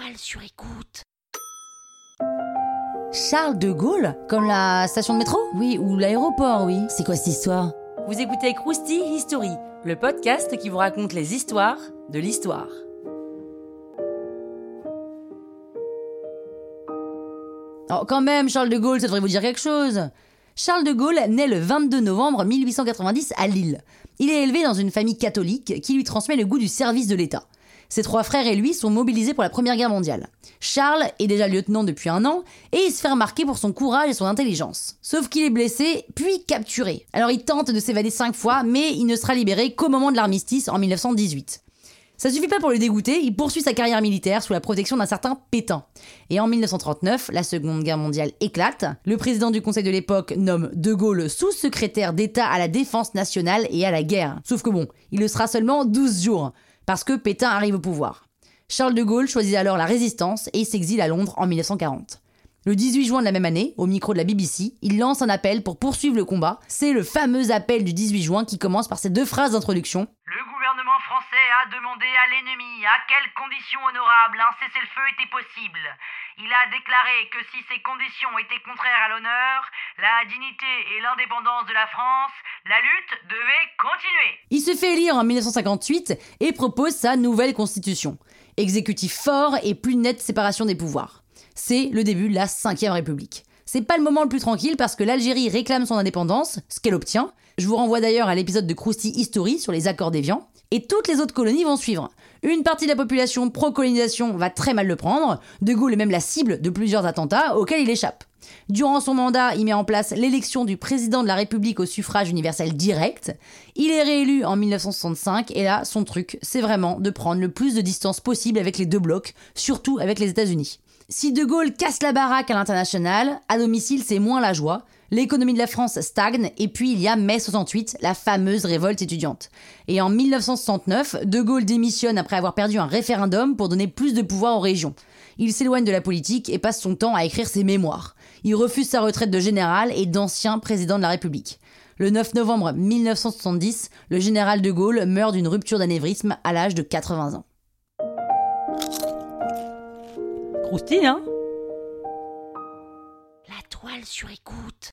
toile sur écoute. Charles de Gaulle Comme la station de métro? Oui, ou l'aéroport, oui. C'est quoi cette histoire? Vous écoutez Krusty History, le podcast qui vous raconte les histoires de l'histoire. Oh, quand même, Charles de Gaulle, ça devrait vous dire quelque chose. Charles de Gaulle naît le 22 novembre 1890 à Lille. Il est élevé dans une famille catholique qui lui transmet le goût du service de l'État. Ses trois frères et lui sont mobilisés pour la Première Guerre mondiale. Charles est déjà lieutenant depuis un an et il se fait remarquer pour son courage et son intelligence. Sauf qu'il est blessé, puis capturé. Alors il tente de s'évader cinq fois, mais il ne sera libéré qu'au moment de l'armistice en 1918. Ça suffit pas pour le dégoûter, il poursuit sa carrière militaire sous la protection d'un certain Pétain. Et en 1939, la Seconde Guerre mondiale éclate. Le président du Conseil de l'époque nomme De Gaulle sous-secrétaire d'État à la défense nationale et à la guerre. Sauf que bon, il le sera seulement 12 jours parce que Pétain arrive au pouvoir. Charles de Gaulle choisit alors la résistance et s'exile à Londres en 1940. Le 18 juin de la même année, au micro de la BBC, il lance un appel pour poursuivre le combat. C'est le fameux appel du 18 juin qui commence par ces deux phrases d'introduction. Français a demandé à l'ennemi à quelles conditions honorables un cessez-le-feu était possible. Il a déclaré que si ces conditions étaient contraires à l'honneur, la dignité et l'indépendance de la France, la lutte devait continuer. Il se fait élire en 1958 et propose sa nouvelle constitution. Exécutif fort et plus nette séparation des pouvoirs. C'est le début de la 5ème République. C'est pas le moment le plus tranquille parce que l'Algérie réclame son indépendance, ce qu'elle obtient. Je vous renvoie d'ailleurs à l'épisode de Krusty History sur les accords d'Évian. Et toutes les autres colonies vont suivre. Une partie de la population pro-colonisation va très mal le prendre. De Gaulle est même la cible de plusieurs attentats auxquels il échappe. Durant son mandat, il met en place l'élection du président de la République au suffrage universel direct. Il est réélu en 1965 et là, son truc, c'est vraiment de prendre le plus de distance possible avec les deux blocs, surtout avec les États-Unis. Si De Gaulle casse la baraque à l'international, à domicile, c'est moins la joie. L'économie de la France stagne et puis il y a mai 68, la fameuse révolte étudiante. Et en 1969, De Gaulle démissionne après avoir perdu un référendum pour donner plus de pouvoir aux régions. Il s'éloigne de la politique et passe son temps à écrire ses mémoires. Il refuse sa retraite de général et d'ancien président de la République. Le 9 novembre 1970, le général de Gaulle meurt d'une rupture d'anévrisme à l'âge de 80 ans. Croustille, hein? La toile sur écoute.